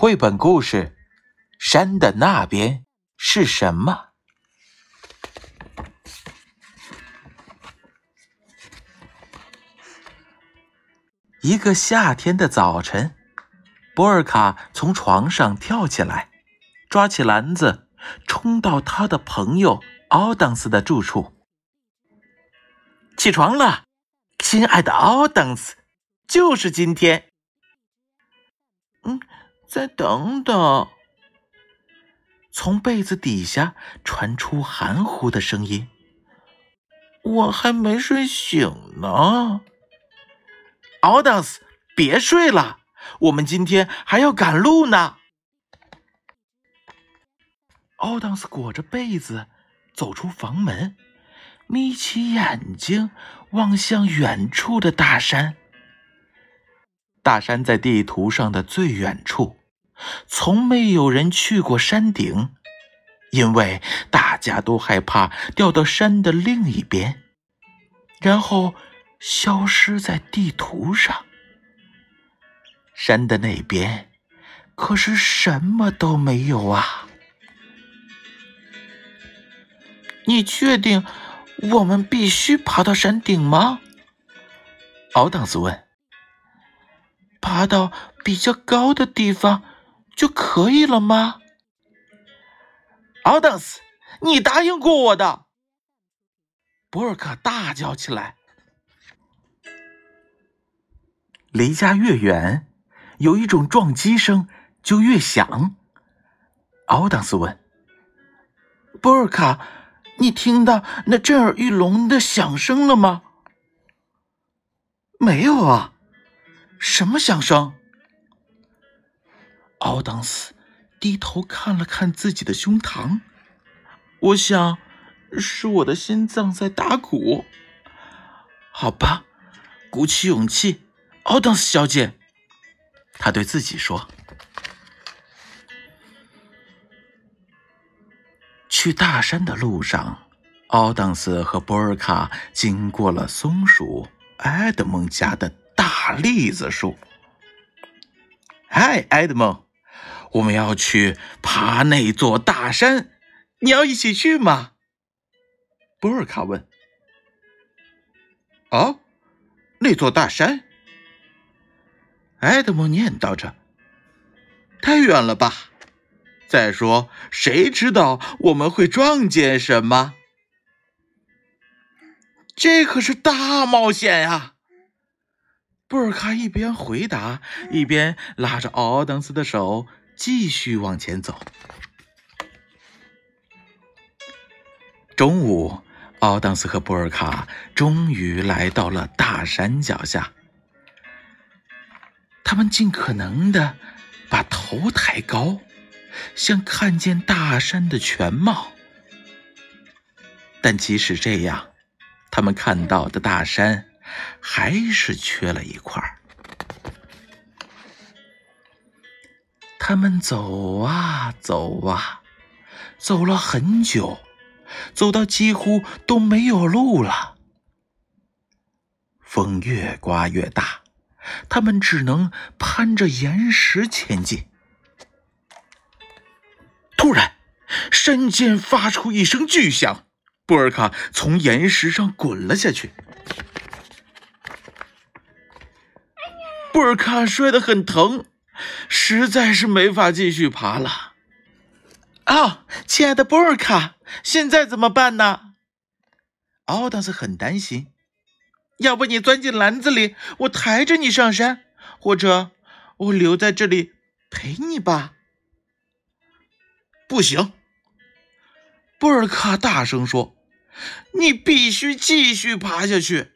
绘本故事《山的那边是什么》。一个夏天的早晨，波尔卡从床上跳起来，抓起篮子，冲到他的朋友奥当斯的住处。起床了，亲爱的奥当斯，就是今天。嗯，再等等。从被子底下传出含糊的声音：“我还没睡醒呢。”奥当斯，别睡了，我们今天还要赶路呢。奥当斯裹着被子走出房门，眯起眼睛望向远处的大山。大山在地图上的最远处，从没有人去过山顶，因为大家都害怕掉到山的另一边，然后。消失在地图上。山的那边，可是什么都没有啊！你确定我们必须爬到山顶吗？奥当斯问。爬到比较高的地方就可以了吗？奥当斯，你答应过我的！博尔卡大叫起来。离家越远，有一种撞击声就越响。奥当斯问：“博尔卡，你听到那震耳欲聋的响声了吗？”“没有啊，什么响声？”奥当斯低头看了看自己的胸膛，“我想是我的心脏在打鼓。”“好吧，鼓起勇气。”奥当斯小姐，他对自己说：“去大山的路上，奥当斯和波尔卡经过了松鼠埃德蒙家的大栗子树。嗨，埃德蒙，我们要去爬那座大山，你要一起去吗？”波尔卡问。“哦，那座大山。”埃德蒙念叨着：“太远了吧？再说，谁知道我们会撞见什么？这可是大冒险呀！”布尔卡一边回答，一边拉着奥当斯的手继续往前走。中午，奥当斯和波尔卡终于来到了大山脚下。他们尽可能的把头抬高，想看见大山的全貌。但即使这样，他们看到的大山还是缺了一块儿。他们走啊走啊，走了很久，走到几乎都没有路了。风越刮越大。他们只能攀着岩石前进。突然，山间发出一声巨响，布尔卡从岩石上滚了下去。布尔卡摔得很疼，实在是没法继续爬了。啊，亲爱的波尔卡，现在怎么办呢？奥当斯很担心。要不你钻进篮子里，我抬着你上山，或者我留在这里陪你吧。不行，波尔卡大声说：“你必须继续爬下去，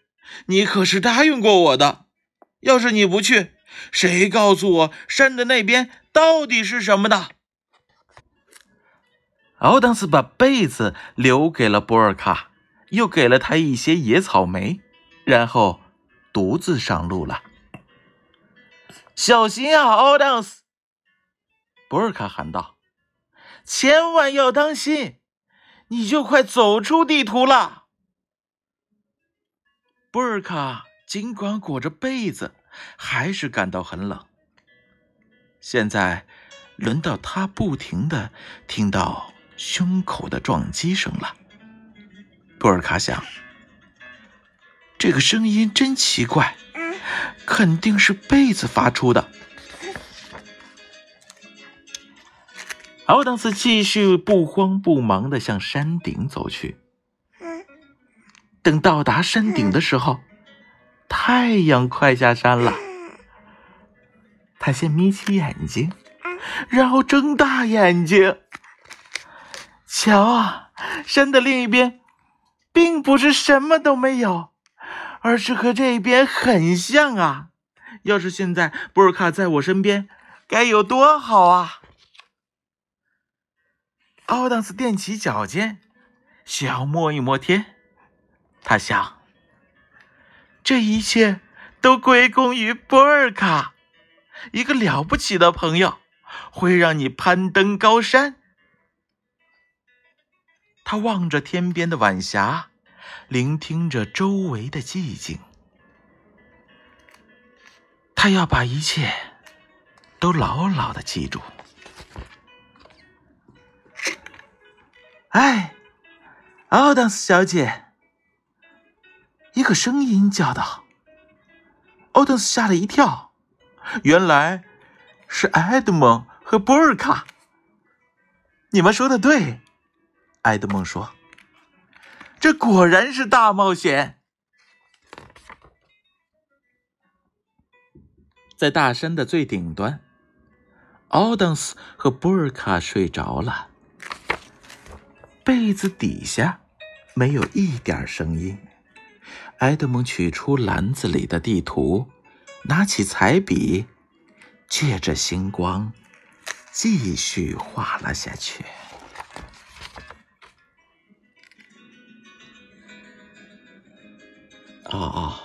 你可是答应过我的。要是你不去，谁告诉我山的那边到底是什么的？”奥当斯把被子留给了布尔卡，又给了他一些野草莓。然后独自上路了。小心啊，奥当斯！博尔卡喊道：“千万要当心，你就快走出地图了。”博尔卡尽管裹着被子，还是感到很冷。现在轮到他不停的听到胸口的撞击声了。布尔卡想，这个声音真奇怪，肯定是被子发出的。奥当斯继续不慌不忙的向山顶走去。等到达山顶的时候，太阳快下山了。他先眯起眼睛，然后睁大眼睛。瞧啊，山的另一边，并不是什么都没有，而是和这边很像啊！要是现在布尔卡在我身边，该有多好啊！奥当斯踮起脚尖，想要摸一摸天。他想，这一切都归功于波尔卡，一个了不起的朋友，会让你攀登高山。他望着天边的晚霞，聆听着周围的寂静。他要把一切都牢牢的记住。哎，奥当斯小姐。一个声音叫道：“奥登斯吓了一跳，原来是埃德蒙和波尔卡。你们说的对，埃德蒙说：‘这果然是大冒险。’在大山的最顶端，奥登斯和波尔卡睡着了，被子底下没有一点声音。”埃德蒙取出篮子里的地图，拿起彩笔，借着星光，继续画了下去。哦哦，